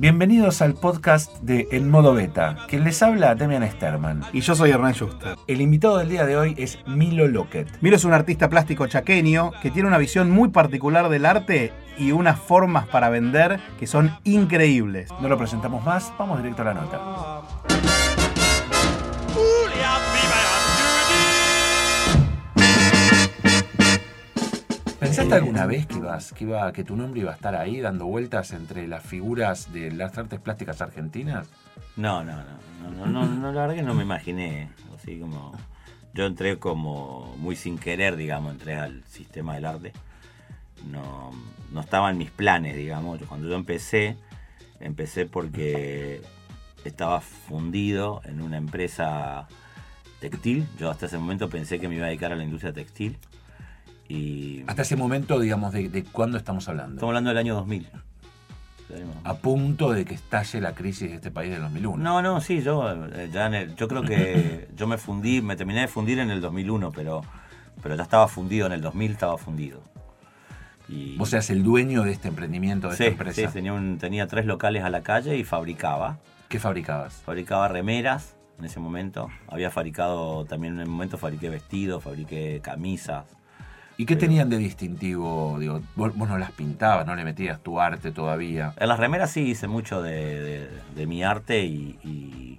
Bienvenidos al podcast de En Modo Beta. Quien les habla, Demian Sterman. Y yo soy Hernán Schuster. El invitado del día de hoy es Milo Lockett. Milo es un artista plástico chaqueño que tiene una visión muy particular del arte y unas formas para vender que son increíbles. No lo presentamos más, vamos directo a la nota. ¿Pensaste alguna vez que, ibas, que, iba, que tu nombre iba a estar ahí dando vueltas entre las figuras de las artes plásticas argentinas? No, no, no, no, no, no, la verdad que no me imaginé, así como yo entré como muy sin querer, digamos, entré al sistema del arte. No, no estaba en mis planes, digamos. Cuando yo empecé, empecé porque estaba fundido en una empresa textil. Yo hasta ese momento pensé que me iba a dedicar a la industria textil. Y Hasta ese momento, digamos, ¿de, de cuándo estamos hablando? estamos hablando del año 2000. A punto de que estalle la crisis de este país del 2001. No, no, sí, yo eh, ya en el- yo creo que yo me fundí, me terminé de fundir en el 2001, pero pero ya estaba fundido en el 2000, estaba fundido. Y, Vos seas el dueño de este emprendimiento, de sí, esta empresa. sí, tenía, un- tenía tres locales a la calle y fabricaba. ¿Qué fabricabas? Fabricaba remeras en ese momento. Había fabricado, también en un momento fabriqué vestidos, fabriqué camisas. ¿Y qué tenían de distintivo? Digo, vos, vos no las pintabas, no le metías tu arte todavía. En las remeras sí hice mucho de, de- de mi arte y, y-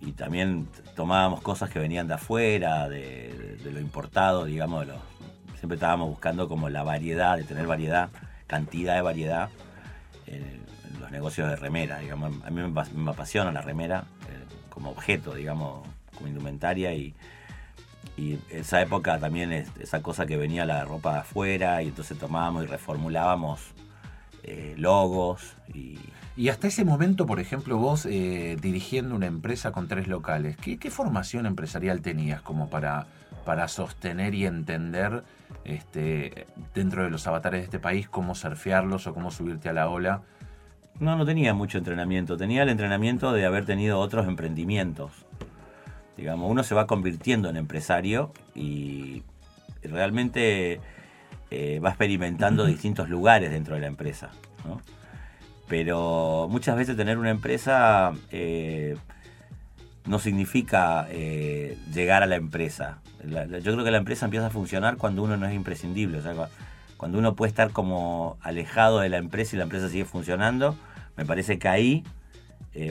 y también tomábamos cosas que venían de afuera, de, de lo importado, digamos. siempre estábamos buscando como la variedad, de tener variedad, cantidad de variedad en, en los negocios de remera, digamos. A mí me apasiona la remera eh, como objeto, digamos, como indumentaria y, y esa época también es esa cosa que venía la ropa de afuera y entonces tomábamos y reformulábamos eh, logos y Y hasta ese momento, por ejemplo, vos eh, dirigiendo una empresa con tres locales, ¿qué, qué formación empresarial tenías como para, para sostener y entender este, dentro de los avatares de este país cómo surfearlos o cómo subirte a la ola? no, no tenía mucho entrenamiento. Tenía el entrenamiento de haber tenido otros emprendimientos. Digamos, uno se va convirtiendo en empresario y realmente eh, va experimentando distintos lugares dentro de la empresa. ¿no? Pero muchas veces tener una empresa eh, no significa eh, llegar a la empresa. La- la- yo creo que la empresa empieza a funcionar cuando uno no es imprescindible. O sea, cua- cuando uno puede estar como alejado de la empresa y la empresa sigue funcionando, me parece que ahí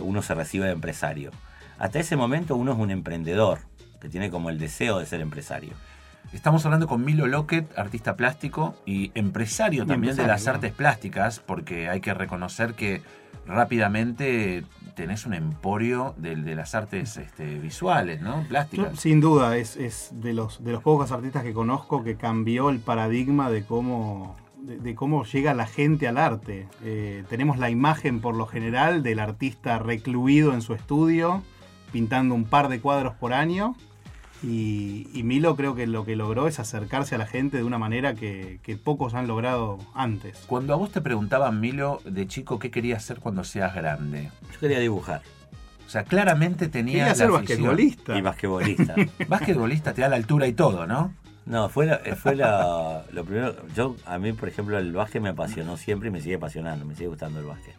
uno se recibe de empresario. Hasta ese momento uno es un emprendedor, que tiene como el deseo de ser empresario. Estamos hablando con Milo Lockett, artista plástico y empresario también de las artes plásticas, porque hay que reconocer que rápidamente tenés un emporio de, de las artes este, visuales, ¿no? Yo, Plásticas. sin duda, es, es de, los, de los pocos artistas que conozco que cambió el paradigma de cómo, de, de cómo llega la gente al arte. Eh, tenemos la imagen, por lo general, del artista recluido en su estudio, pintando un par de cuadros por año. Y, y Milo creo que lo que logró es acercarse a la gente de una manera que, que pocos han logrado antes. Cuando a vos te preguntaban, Milo, de chico, ¿qué querías ser cuando seas grande? Yo quería dibujar O sea, claramente tenías Quería ser la afición. basquetbolista. y basquetbolista. Basquetbolista te da la altura y todo, ¿no? No, fue, la- fue la- lo primero. Yo, a mí, por ejemplo, el básquet me apasionó siempre y me sigue apasionando, me sigue gustando el básquet.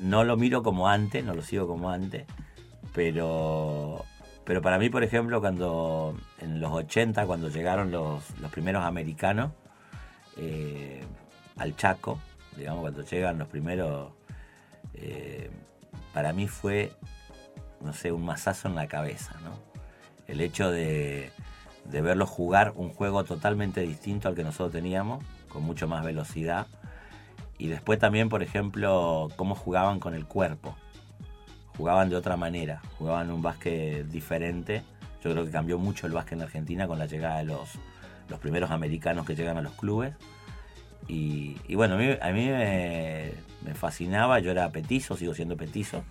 No lo miro como antes, no lo sigo como antes, pero, pero para mí, por ejemplo, cuando en los 80, cuando llegaron los, los primeros americanos eh, al Chaco, digamos, cuando llegan los primeros, eh, para mí fue, no sé, un mazazo en la cabeza, ¿no? El hecho de, de verlos jugar un juego totalmente distinto al que nosotros teníamos, con mucho más velocidad. Y después también, por ejemplo, cómo jugaban con el cuerpo. Jugaban de otra manera, jugaban un básquet diferente. Yo creo que cambió mucho el básquet en Argentina con la llegada de los, los primeros americanos que llegan a los clubes. Y, y bueno, a mí, a mí me, me fascinaba, yo era petizo, sigo siendo petizo,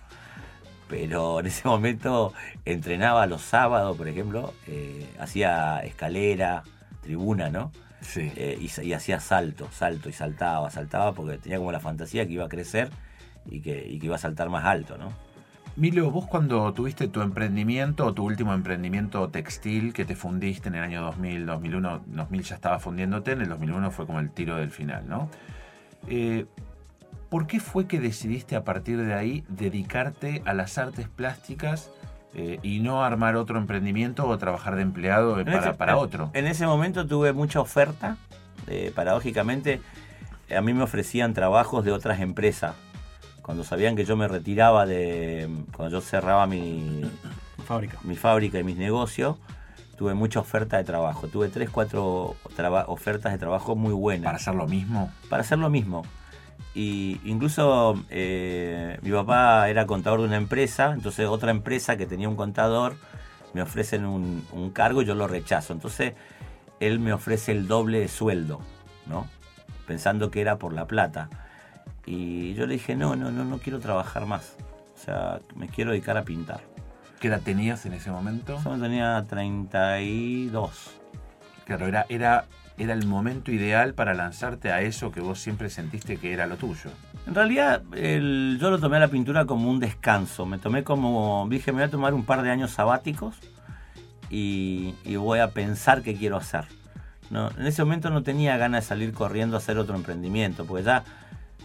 pero en ese momento entrenaba los sábados, por ejemplo, eh, hacía escalera, tribuna, ¿no? Sí. Eh, y, y hacía salto, salto y saltaba, saltaba porque tenía como la fantasía que iba a crecer y que, y que iba a saltar más alto, ¿no? Milo, vos cuando tuviste tu emprendimiento, tu último emprendimiento textil que te fundiste en el año 2000, 2001, 2000 ya estaba fundiéndote, en el 2001 fue como el tiro del final, ¿no? Eh, ¿Por qué fue que decidiste a partir de ahí dedicarte a las artes plásticas eh, y no armar otro emprendimiento o trabajar de empleado En para, ese- para otro? En ese momento tuve mucha oferta. eh, paradójicamente, a mí me ofrecían trabajos de otras empresas. Cuando sabían que yo me retiraba de. Cuando yo cerraba mi, Fábrica. mi fábrica y mis negocios, tuve mucha oferta de trabajo. Tuve tres, cuatro traba- ofertas de trabajo muy buenas. ¿Para hacer lo mismo? para hacer lo mismo. Y incluso eh, mi papá era contador de una empresa, entonces otra empresa que tenía un contador me ofrecen un, un cargo y yo lo rechazo. Entonces él me ofrece el doble de sueldo, ¿no? Pensando que era por la plata. Y yo le dije, no, no, no, no quiero trabajar más. O sea, me quiero dedicar a pintar. ¿Qué edad tenías en ese momento? Yo tenía 32. Claro, era, era, era el momento ideal para lanzarte a eso que vos siempre sentiste que era lo tuyo. En realidad, el- yo lo tomé a la pintura como un descanso. Me tomé como. Dije, me voy a tomar un par de años sabáticos y, y voy a pensar qué quiero hacer. No, en ese momento no tenía ganas de salir corriendo a hacer otro emprendimiento, porque ya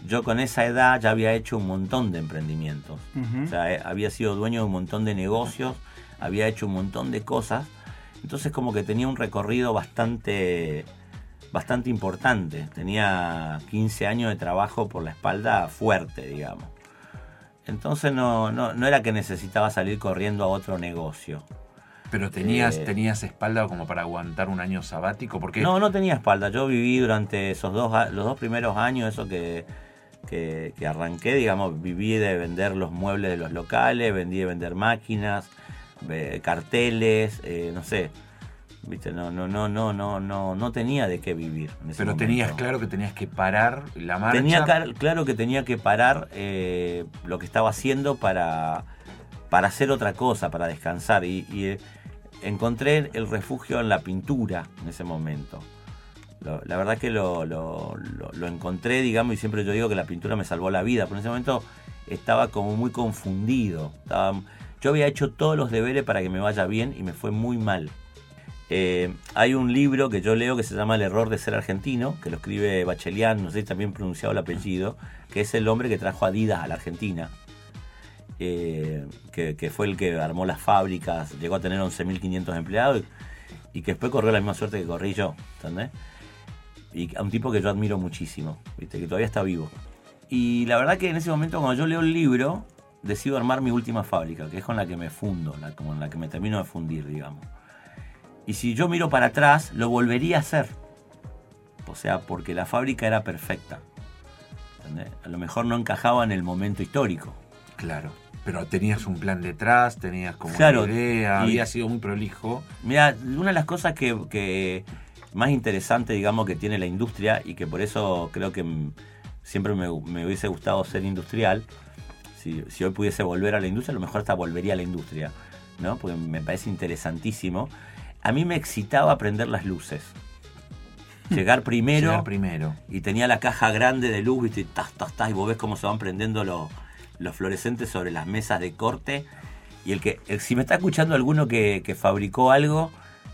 yo con esa edad ya había hecho un montón de emprendimientos. O sea, eh, había sido dueño de un montón de negocios, había hecho un montón de cosas. Entonces como que tenía un recorrido bastante, bastante importante. Tenía 15 años de trabajo por la espalda fuerte, digamos. Entonces no, no, no era que necesitaba salir corriendo a otro negocio. Pero tenías, Eh. tenías espalda como para aguantar un año sabático, porque No, no tenía espalda. Yo viví durante esos dos, a- los dos primeros años, eso que, que, que arranqué, digamos, viví de vender los muebles de los locales, vendí de vender máquinas, carteles, eh, no sé. Viste, no, no, no, no, no, no, no tenía de qué vivir. en ese pero momento. tenías claro que tenías que parar la marcha. Tenía claro que tenía que parar eh, lo que estaba haciendo para, para hacer otra cosa, para descansar. Y, y, eh, encontré el refugio en la pintura en ese momento. La verdad que lo- lo encontré, digamos, y siempre yo digo que la pintura me salvó la vida. Pero en ese momento estaba como muy confundido. Estaba- yo había hecho todos los deberes para que me vaya bien y me fue muy mal. Eh, hay un libro que yo leo que se llama El error de ser argentino, que lo escribe Bachelian, no sé si también pronunciado el apellido, que es el hombre que trajo Adidas a la Argentina. Eh, que, que fue el que armó las fábricas, llegó a tener 11.500 empleados y, y que después corrió la misma suerte que corrí yo, ¿entendés? Y a un tipo que yo admiro muchísimo, ¿viste? que todavía está vivo. Y la verdad que en ese momento cuando yo leo el libro, decido armar mi última fábrica, que es con la que me fundo, la, con la que me termino de fundir, digamos. Y si yo miro para atrás, lo volvería a hacer. O sea, porque la fábrica era perfecta. ¿entendés? A lo mejor no encajaba en el momento histórico. Claro. Pero tenías un plan detrás, tenías como Claro, una idea, y- había sido muy prolijo. Mira, una de las cosas que, que más interesante, digamos, que tiene la industria y que por eso creo que siempre me, me hubiese gustado ser industrial, si, si hoy pudiese volver a la industria, a lo mejor hasta volvería a la industria, ¿no? Porque me parece interesantísimo. A mí me excitaba aprender las luces. Llegar primero, Llegar primero. y tenía la caja grande de luz, viste, y tas, tas, tas, y vos ves cómo se van prendiendo los, los fluorescentes sobre las mesas de corte. Y el que, el- si me está escuchando alguno que, que fabricó algo,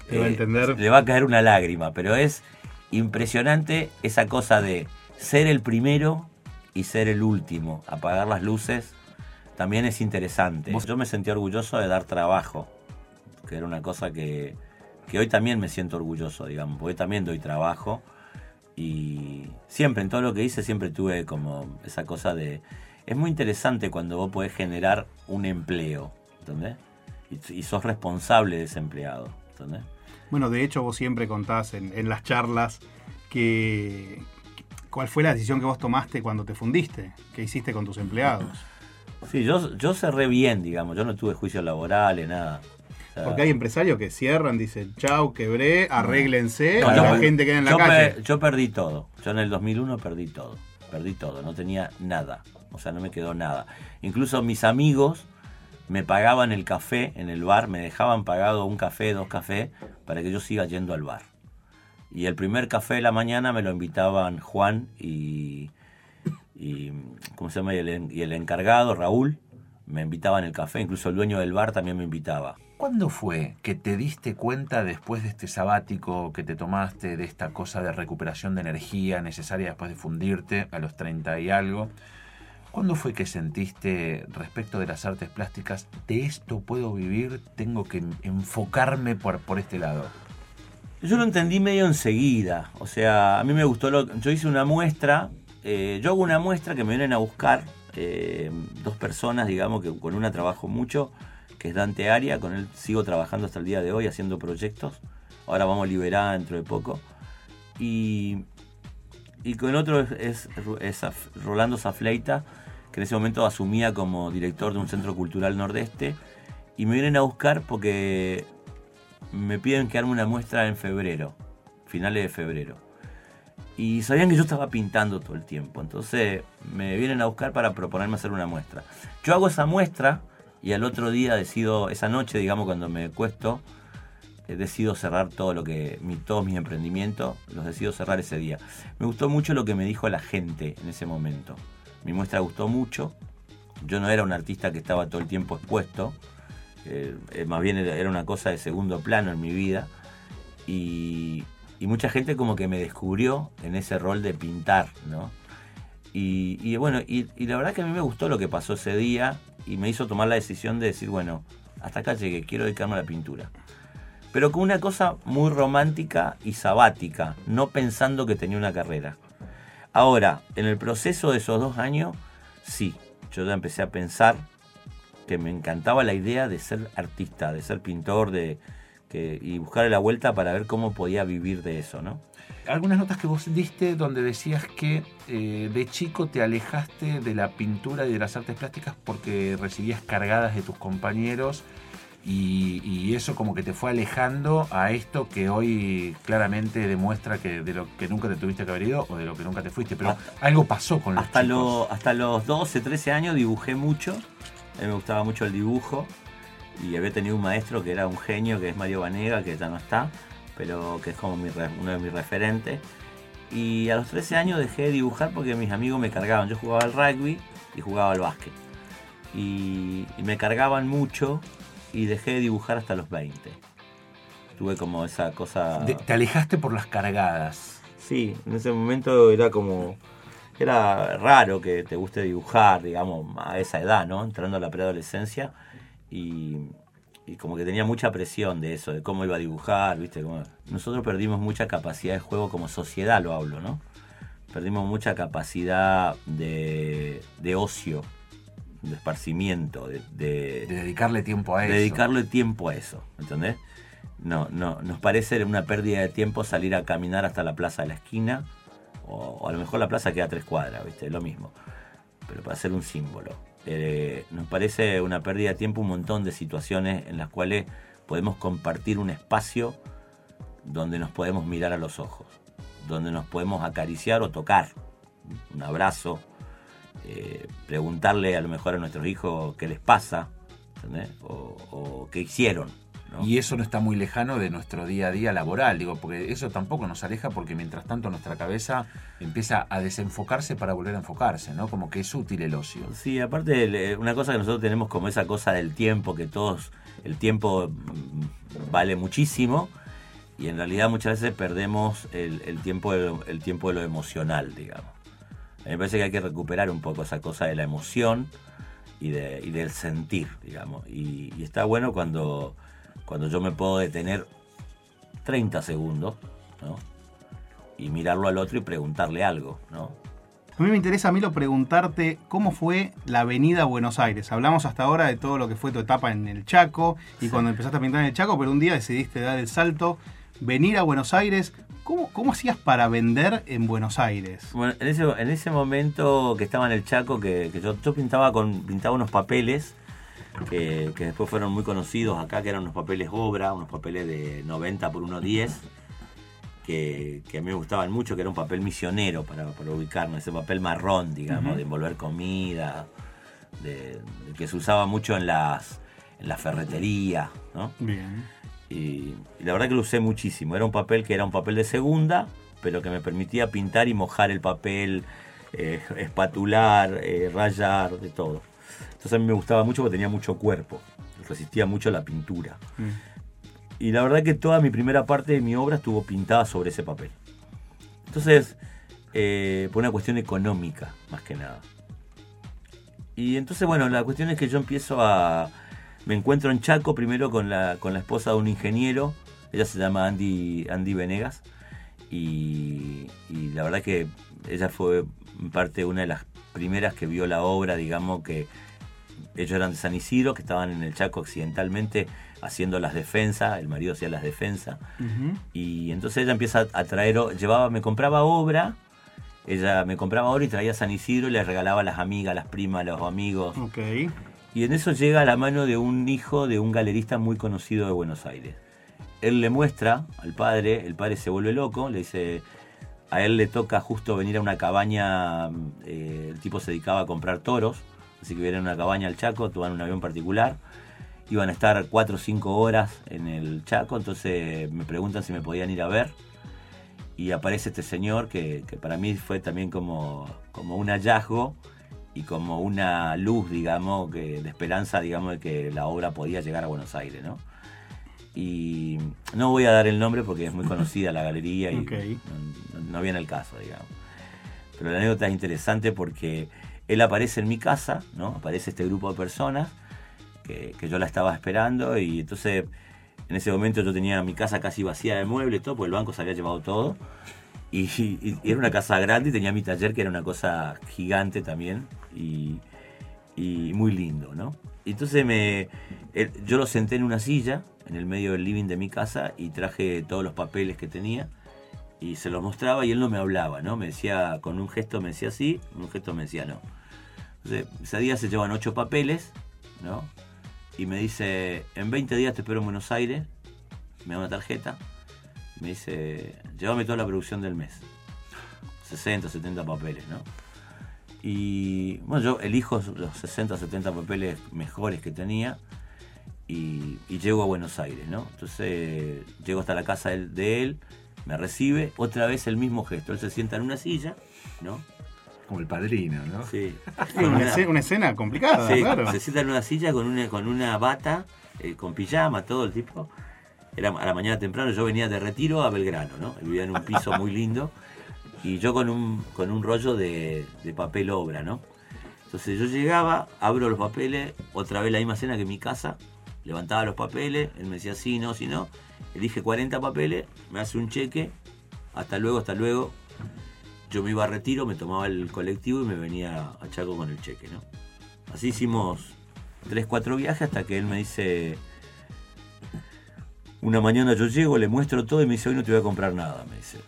eh, Te va a entender. le va a caer una lágrima, pero es impresionante esa cosa de ser el primero y ser el último. Apagar las luces también es interesante. Yo me sentí orgulloso de dar trabajo, que era una cosa que, que hoy también me siento orgulloso, digamos, porque hoy también doy trabajo y siempre, en todo lo que hice, siempre tuve como esa cosa de... Es muy interesante cuando vos podés generar un empleo, ¿entendés? Y, y sos responsable de ese empleado, ¿entendés? Bueno, de hecho vos siempre contás en, en las charlas que cuál fue la decisión que vos tomaste cuando te fundiste, qué hiciste con tus empleados. Sí, yo, yo cerré bien, digamos, yo no tuve juicios laborales, nada. O sea, Porque hay empresarios que cierran, dicen, chau, quebré, arréglense, no, yo la gente queda en la yo calle. per- yo perdí todo. Yo en el 2001 perdí todo. Perdí todo. No tenía nada. O sea, no me quedó nada. Incluso mis amigos me pagaban el café en el bar. Me dejaban pagado un café, dos cafés, para que yo siga yendo al bar. Y el primer café de la mañana me lo invitaban Juan y, y ¿cómo se llama? Y el, y el encargado, Raúl. me invitaban el café, incluso el dueño del bar también me invitaba. ¿Cuándo fue que te diste cuenta después de este sabático que te tomaste, de esta cosa de recuperación de energía necesaria después de fundirte a los 30 y algo? ¿Cuándo fue que sentiste respecto de las artes plásticas, de esto puedo vivir, tengo que enfocarme por, por este lado? Yo lo entendí medio enseguida, o sea, a mí me gustó, lo, yo hice una muestra, eh, yo hago una muestra que me vienen a buscar eh, dos personas, digamos, que con una trabajo mucho, que es Dante Aria, con él sigo trabajando hasta el día de hoy haciendo proyectos, ahora vamos a liberar dentro de poco, y, y con otro es, es, Rolando Zafleita, que en ese momento asumía como director de un centro cultural nordeste, y me vienen a buscar porque me piden que arme una muestra en febrero, finales de febrero. Y sabían que yo estaba pintando todo el tiempo, entonces me vienen a buscar para proponerme hacer una muestra. Yo hago esa muestra y al otro día decido, esa noche, digamos, cuando me cuesto, eh, decido cerrar todo lo que, mi, todos mis emprendimientos, los decido cerrar ese día. Me gustó mucho lo que me dijo la gente en ese momento. Mi muestra gustó mucho. Yo no era un artista que estaba todo el tiempo expuesto. Eh, eh, más bien era una cosa de segundo plano en mi vida. Y, y mucha gente como que me descubrió en ese rol de pintar, ¿no? Y, bueno, y, la verdad que a mí me gustó lo que pasó ese día y me hizo tomar la decisión de decir, bueno, hasta acá llegué, quiero dedicarme a la pintura. Pero con una cosa muy romántica y sabática, no pensando que tenía una carrera. Ahora, en el proceso de esos dos años, sí, yo ya empecé a pensar que me encantaba la idea de ser artista, de ser pintor, de, y buscarle la vuelta para ver cómo podía vivir de eso, ¿no? Algunas notas que vos diste donde decías que eh, de chico te alejaste de la pintura y de las artes plásticas porque recibías cargadas de tus compañeros y, eso como que te fue alejando a esto que hoy claramente demuestra que de lo que nunca te tuviste que haber ido o de lo que nunca te fuiste. Pero algo pasó con los hasta hasta los 12, 13 años dibujé mucho. A mí me gustaba mucho el dibujo y había tenido un maestro que era un genio, que es Mario Vanega, que ya no está, pero que es como uno de mis referentes. Y a los 13 años dejé de dibujar porque mis amigos me cargaban. Yo jugaba al rugby y jugaba al básquet. Y, me cargaban mucho y dejé de dibujar hasta los 20. Tuve como esa cosa... te alejaste por las cargadas. Sí, en ese momento era como... Era raro que te guste dibujar, digamos, a esa edad, ¿no? Entrando a la preadolescencia y, como que tenía mucha presión de eso, de cómo iba a dibujar, ¿viste? Como, nosotros perdimos mucha capacidad de juego como sociedad, lo hablo, ¿no? Perdimos mucha capacidad de, ocio, de esparcimiento, de, dedicarle tiempo a eso. dedicarle tiempo a eso, ¿entendés? No, no, nos parece una pérdida de tiempo salir a caminar hasta la plaza de la esquina, o, o a lo mejor la plaza queda a tres cuadras, ¿viste? Lo mismo, pero para ser un símbolo. Eh, nos parece una pérdida de tiempo un montón de situaciones en las cuales podemos compartir un espacio donde nos podemos mirar a los ojos, donde nos podemos acariciar o tocar, un abrazo, eh, preguntarle a lo mejor a nuestros hijos qué les pasa, o qué hicieron, y eso no está muy lejano de nuestro día a día laboral, digo, porque eso tampoco nos aleja porque mientras tanto nuestra cabeza empieza a desenfocarse para volver a enfocarse, ¿no? Como que es útil el ocio. Sí, aparte una cosa que nosotros tenemos como esa cosa del tiempo, que todos, el tiempo mm, vale muchísimo y en realidad muchas veces perdemos el, tiempo, el tiempo de lo emocional, digamos. A mí me parece que hay que recuperar un poco esa cosa de la emoción y, de, y del sentir, digamos. y está bueno cuando cuando yo me puedo detener 30 segundos, ¿no? Y mirarlo al otro y preguntarle algo, ¿no? A mí me interesa, Milo, preguntarte cómo fue la avenida Buenos Aires. Hablamos hasta ahora de todo lo que fue tu etapa en el Chaco y cuando empezaste a pintar en el Chaco, pero un día decidiste dar el salto, venir a Buenos Aires. ¿Cómo, cómo hacías para vender en Buenos Aires? Bueno, en ese, en ese momento que estaba en el Chaco, que, yo, yo, pintaba, con, pintaba unos papeles que, después fueron muy conocidos acá, que eran unos papeles obra, unos papeles de 90 por 1,10, que, que a mí me gustaban mucho, que era un papel misionero para, para ubicarnos, ese papel marrón, digamos, de envolver comida, de, que se usaba mucho en las, en la ferretería, ¿no? Bien. Y, la verdad que lo usé muchísimo. Era un papel que era un papel de segunda, pero que me permitía pintar y mojar el papel, eh, espatular, eh, rayar, de todo. Entonces a mí me gustaba mucho porque tenía mucho cuerpo, resistía mucho la pintura. Mm. Y la verdad que toda mi primera parte de mi obra estuvo pintada sobre ese papel. Entonces, eh, por una cuestión económica, más que nada. Y entonces, bueno, la cuestión es que yo empiezo a... Me encuentro en Chaco primero con la, con la esposa de un ingeniero, ella se llama Andy, Andy Venegas, y, y la verdad que ella fue en parte una de las primeras que vio la obra, digamos que ellos eran de San Isidro, que estaban en el Chaco accidentalmente haciendo las defensas, el marido hacía las defensas, y entonces ella empieza a traer, llevaba, me compraba obra, ella me compraba obra y traía San Isidro y le regalaba a las amigas, a las primas, a los amigos, Ok. Y en eso llega a la mano de un hijo de un galerista muy conocido de Buenos Aires. Él le muestra al padre, el padre se vuelve loco, le dice, a él le toca justo venir a una cabaña, eh, el tipo se dedicaba a comprar toros, así que viene a una cabaña al Chaco, toman un avión particular, iban a estar cuatro o cinco horas en el Chaco, entonces me preguntan si me podían ir a ver, y aparece este señor que, que para mí fue también como, como un hallazgo y como una luz, digamos, que, de esperanza, digamos, de que la obra podía llegar a Buenos Aires, ¿no? Y no voy a dar el nombre porque es muy conocida la galería y no viene el caso, digamos. Pero la anécdota es interesante porque él aparece en mi casa, ¿no? Aparece este grupo de personas que, que yo la estaba esperando y entonces en ese momento yo tenía mi casa casi vacía de muebles, todo, porque el banco se había llevado todo. Y, era una casa grande y tenía mi taller que era una cosa gigante también y, muy lindo, ¿no? Entonces me, yo lo senté en una silla en el medio del living de mi casa y traje todos los papeles que tenía y se los mostraba y él no me hablaba, ¿no? Me decía, con un gesto me decía sí, con un gesto me decía no. Entonces, ese día se llevan ocho papeles, ¿no? Y me dice, en 20 días te espero en Buenos Aires, me da una tarjeta, me dice, llévame toda la producción del mes. 60, 70 papeles, ¿no? Y bueno, yo elijo los 60, 70 papeles mejores que tenía y, y llego a Buenos Aires, ¿no? Entonces llego hasta la casa de él, de él, me recibe, otra vez el mismo gesto, él se sienta en una silla, ¿no? Como el padrino, ¿no? Sí. Sí, una, escena, una escena complicada, Sí, claro. se sienta en una silla con una, con una bata, eh, con pijama, todo el tipo. Era a la mañana temprano, yo venía de retiro a Belgrano, ¿no? Vivía en un piso muy lindo. Y yo con un, con un rollo de, de papel obra, ¿no? Entonces yo llegaba, abro los papeles, otra vez la misma escena que en mi casa, levantaba los papeles, él me decía sí, no, sí, no. Elige 40 papeles, me hace un cheque, hasta luego, hasta luego. Yo me iba a retiro, me tomaba el colectivo y me venía a Chaco con el cheque, ¿no? Así hicimos tres, cuatro viajes hasta que él me dice, una mañana yo llego, le muestro todo y me dice, hoy no te voy a comprar nada, me dice.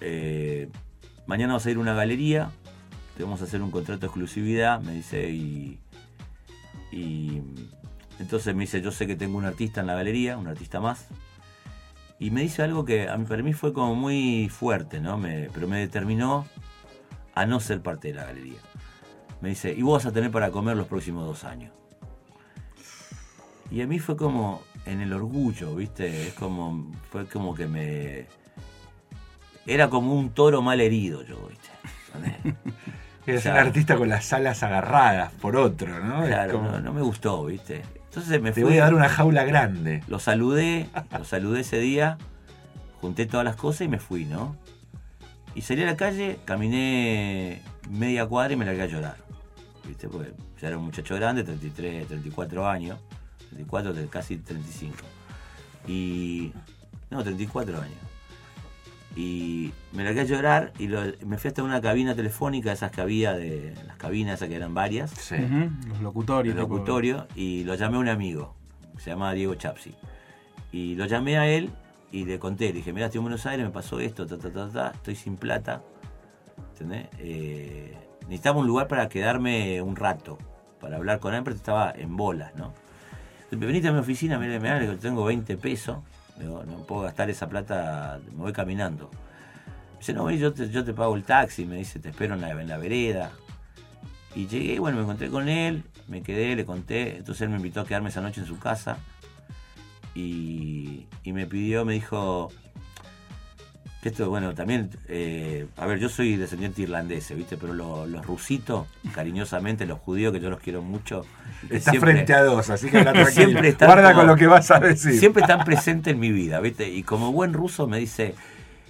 "Eh, mañana vas a ir a una galería, te vamos a hacer un contrato de exclusividad, me dice, y, y entonces me dice, yo sé que tengo un artista en la galería, un artista más, y me dice algo que a mí, para mí fue como muy fuerte, ¿no? Me- pero me determinó a no ser parte de la galería. Me dice, y vos vas a tener para comer los próximos dos años. Y a mí fue como en el orgullo, ¿viste? Es como, fue como que me... Era como un toro mal herido yo, ¿viste? Eres Claro. un artista con las alas agarradas por otro, ¿no? Claro, como, no, no me gustó, ¿viste? Entonces me Te fui... voy a dar una jaula grande. Lo saludé, lo saludé ese día, junté todas las cosas y me fui, ¿no? Y salí a la calle, caminé media cuadra y me largué a llorar. ¿Viste? Porque ya era un muchacho grande, 33, 34 años. 34, de- casi 35. Y. No, 34 años. Y me largué a llorar y lo- me fui hasta una cabina telefónica, esas que había de. Las cabinas, esas que eran varias Sí. Los locutorios. el tipo- locutorio y lo llamé a un amigo, se llamaba Diego Chapsi. Y lo llamé a él y le conté, le dije, mira, estoy en Buenos Aires, me pasó esto, ta, ta, ta, ta, estoy sin plata. ¿Entendés? Eh, necesitaba un lugar para quedarme un rato, para hablar con él, pero estaba en bolas, ¿no? Venite a mi oficina, le digo, tengo 20 pesos, no puedo gastar esa plata, me voy caminando. Me dice, no, yo te, yo te pago el taxi, me dice, te espero en la, en la vereda. Y llegué, bueno, me encontré con él, me quedé, le conté, entonces él me invitó a quedarme esa noche en su casa y, y me pidió, me dijo, Que esto, bueno, también, eh, a ver, yo soy descendiente irlandés, ¿viste? Pero lo- los rusitos, cariñosamente, los judíos, que yo los quiero mucho. y que Está siempre- frente a dos, así que habla tranquilo. Siempre están Guarda como- con lo que vas a decir. Siempre están presentes en mi vida, ¿viste? Y como buen ruso me dice,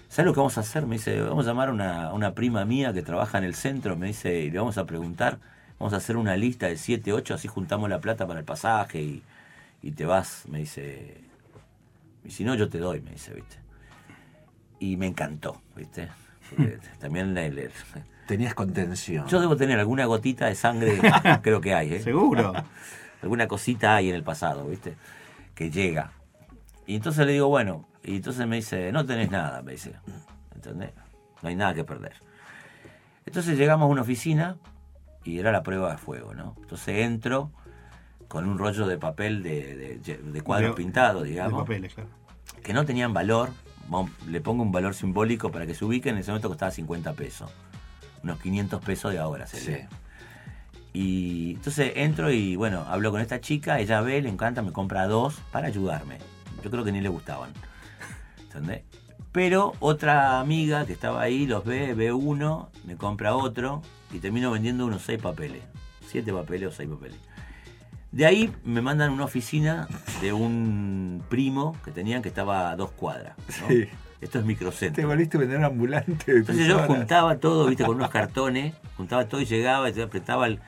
¿sabes lo que vamos a hacer? Me dice, vamos a llamar a una, a una prima mía que trabaja en el centro, me dice, y le vamos a preguntar, vamos a hacer una lista de 7, 8, así juntamos la plata para el pasaje y, y te vas, me dice, y si no yo te doy, me dice, ¿viste? Y me encantó, ¿viste? Porque también le- le- Tenías contención. yo debo tener alguna gotita de sangre, creo que hay, ¿eh? Seguro. alguna cosita hay en el pasado, ¿viste? Que llega. Y entonces le digo, bueno, y entonces me dice, no tenés nada, me dice. ¿Entendés? No hay nada que perder. Entonces llegamos a una oficina y era la prueba de fuego, ¿no? Entonces entro con un rollo de papel de, de, de cuadros De- pintados, De digamos, papeles, claro. que no tenían valor. Le pongo un valor simbólico para que se ubiquen. En ese momento costaba 50 pesos. Unos 500 pesos de ahora sería. Sí. Y entonces entro y bueno, hablo con esta chica, ella ve, le encanta, me compra dos para ayudarme. Yo creo que ni le gustaban. ¿Entendés? Pero otra amiga que estaba ahí los ve, ve uno, me compra otro y termino vendiendo unos seis papeles. Siete papeles o seis papeles. De ahí me mandan a una oficina de un primo que tenían que estaba a dos cuadras. ¿no? Sí. Esto es microcentro. Te volviste vendedor ambulante. de Entonces yo horas. juntaba todo, viste, con unos cartones, juntaba todo y llegaba y te apretaba el,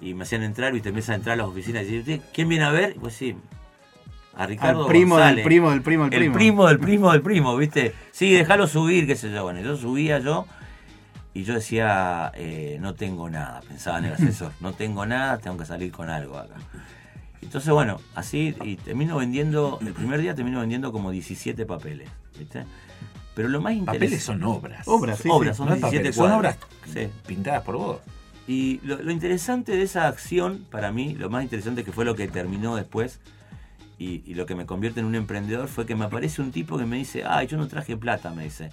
y me hacían entrar, viste, empiezan a entrar a las oficinas y decir, ¿quién viene a ver? Y pues sí, a Ricardo Al primo González. del primo del primo del el primo. primo del primo del primo, viste. Sí, déjalo subir, qué sé yo. Bueno, yo subía yo y yo decía, eh, no tengo nada, pensaba en el asesor, no tengo nada, tengo que salir con algo acá. Entonces, bueno, así, y termino vendiendo, el primer día termino vendiendo como 17 papeles, ¿viste? Pero lo más interesante... Papeles son obras. Obras, sí, obras, sí. son No es 17 papeles, son obras Sí. pintadas por vos. Y lo, lo interesante de esa acción, para mí, lo más interesante que fue lo que terminó después y, y lo que me convierte en un emprendedor fue que me aparece un tipo que me dice, ay, yo no traje plata, me dice.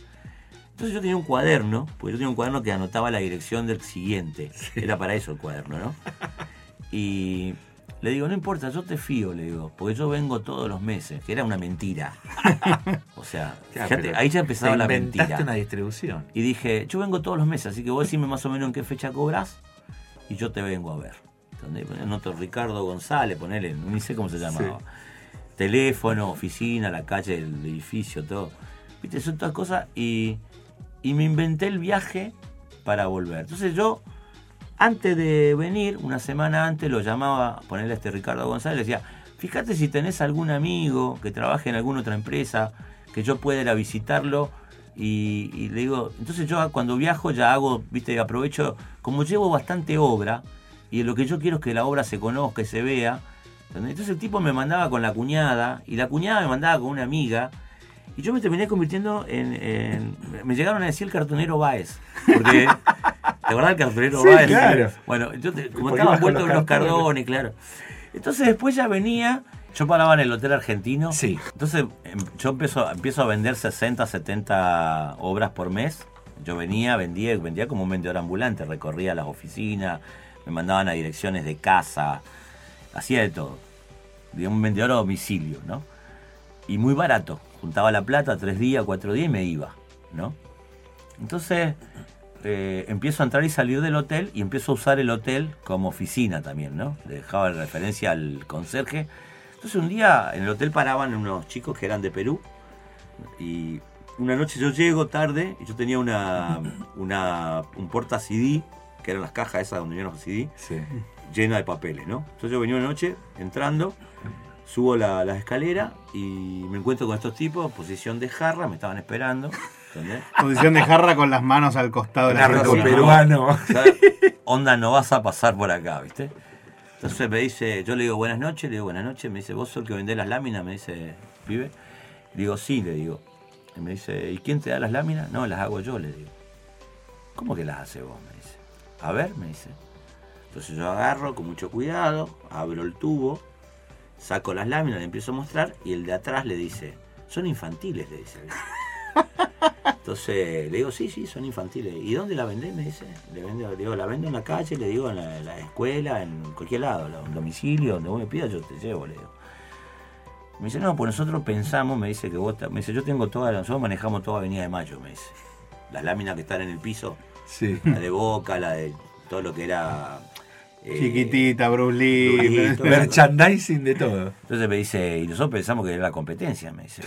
Entonces yo tenía un cuaderno, porque yo tenía un cuaderno que anotaba la dirección del siguiente. Era para eso el cuaderno, ¿no? Y le digo, no importa, yo te fío, le digo, porque yo vengo todos los meses, que era una mentira. O sea, Claro, fíjate, pero ahí ya empezaba te la mentira. una distribución. Y dije, yo vengo todos los meses, así que vos decime más o menos en qué fecha cobras y yo te vengo a ver. ¿Entendés? Anoto Ricardo González, ponele, ni sé cómo se llamaba. Teléfono, oficina, la calle, el edificio, todo. Viste, son todas cosas y, y me inventé el viaje para volver. Entonces yo, antes de venir, una semana antes, lo llamaba, ponerle a este Ricardo González, le decía, fíjate si tenés algún amigo que trabaje en alguna otra empresa, que yo pueda ir a visitarlo. Y, y le digo, entonces yo cuando viajo ya hago, viste, aprovecho, como llevo bastante obra, y lo que yo quiero es que la obra se conozca y se vea. Entonces el tipo me mandaba con la cuñada, y la cuñada me mandaba con una amiga, y yo me terminé convirtiendo en. en- me llegaron a decir el cartonero Baez. Porque. ¿Te acordás del cartonero Sí, Baez? claro. Bueno, yo te- como estaba envuelto los en los cardones, claro. Entonces después ya venía. Yo paraba en el hotel argentino. Sí. Entonces em, yo empiezo, empiezo a vender 60, 70 obras por mes. Yo venía, vendía, vendía como un vendedor ambulante, recorría las oficinas, me mandaban a direcciones de casa, hacía de todo. Digamos, un vendedor a domicilio, ¿no? Y muy barato. Juntaba la plata tres días, cuatro días y me iba, ¿no? Entonces eh, empiezo a entrar y salir del hotel y empiezo a usar el hotel como oficina también, ¿no? Le dejaba referencia al conserje. Entonces un día en el hotel paraban unos chicos que eran de Perú y una noche yo llego tarde y yo tenía una, una un porta CD, que eran las cajas esas donde venían los CD, Sí. llena de papeles, ¿no? Entonces yo venía una noche entrando, subo la, la escalera y me encuentro con estos tipos, posición de jarra, me estaban esperando. ¿entendés? Posición de jarra con las manos al costado de la cintura. peruano. O sea, onda, no vas a pasar por acá, ¿viste? Entonces me dice, yo le digo buenas noches, le digo buenas noches, me dice, ¿vos sos el que vendés las láminas? Me dice, ¿vive? Le digo, sí, le digo. Y me dice, ¿y quién te da las láminas? No, las hago yo, le digo. ¿Cómo que las hace vos? Me dice. A ver, me dice. Entonces yo agarro con mucho cuidado, abro el tubo, saco las láminas, le empiezo a mostrar y el de atrás le dice, son infantiles, le dice. Entonces le digo, sí, sí, son infantiles. ¿Y dónde la vendés? Me dice. Le, vendo, le digo, la vendo en la calle, le digo, en la, en la escuela, en cualquier lado, en domicilio, donde vos me pidas, yo te llevo, le digo. Me dice, no, pues nosotros pensamos, me dice que vos, me dice, yo tengo toda, nosotros manejamos toda Avenida de Mayo, me dice. Las láminas que están en el piso, Sí. la de Boca, la de todo lo que era... eh, Chiquitita, Bruce Lee. Merchandising de todo. Entonces me dice, y nosotros pensamos que era la competencia, me dice.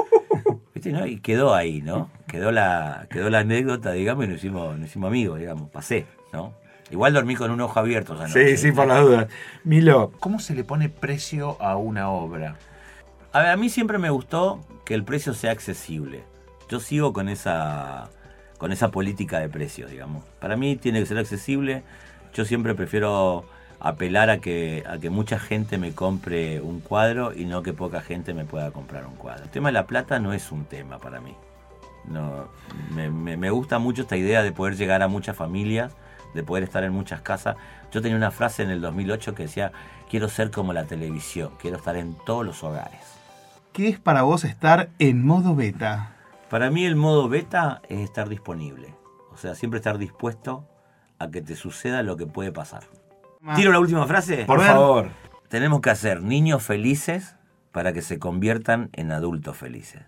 ¿Viste, no? Y quedó ahí, ¿no? Quedó la, quedó la anécdota, digamos, y nos hicimos, nos hicimos amigos, digamos, pasé, ¿no? Igual dormí con un ojo abierto esa noche. Sí, sí, por las dudas. Milo, ¿cómo se le pone precio a una obra? A ver, a mí siempre me gustó que el precio sea accesible. Yo sigo con esa, con esa política de precios, digamos. Para mí tiene que ser accesible. Yo siempre prefiero apelar a que, a que mucha gente me compre un cuadro y no que poca gente me pueda comprar un cuadro. El tema de la plata no es un tema para mí. No, me, me- me gusta mucho esta idea de poder llegar a muchas familias, de poder estar en muchas casas. Yo tenía una frase en el 2008 que decía, quiero ser como la televisión, quiero estar en todos los hogares. ¿Qué es para vos estar en modo beta? Para mí el modo beta es estar disponible. O sea, siempre estar dispuesto a que te suceda lo que puede pasar. Tiro la última frase. Por ver. favor. Tenemos que hacer niños felices para que se conviertan en adultos felices.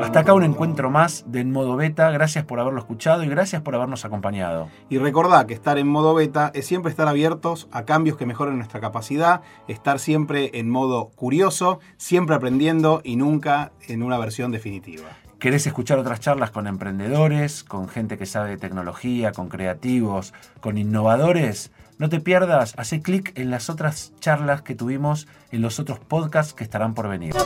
Hasta acá un encuentro más de En Modo Beta. Gracias por haberlo escuchado y gracias por habernos acompañado. Y recordá que estar en modo beta es siempre estar abiertos a cambios que mejoren nuestra capacidad, estar siempre en modo curioso, siempre aprendiendo y nunca en una versión definitiva. ¿Querés escuchar otras charlas con emprendedores, con gente que sabe de tecnología, con creativos, con innovadores? No te pierdas, hace clic en las otras charlas que tuvimos en los otros podcasts que estarán por venir.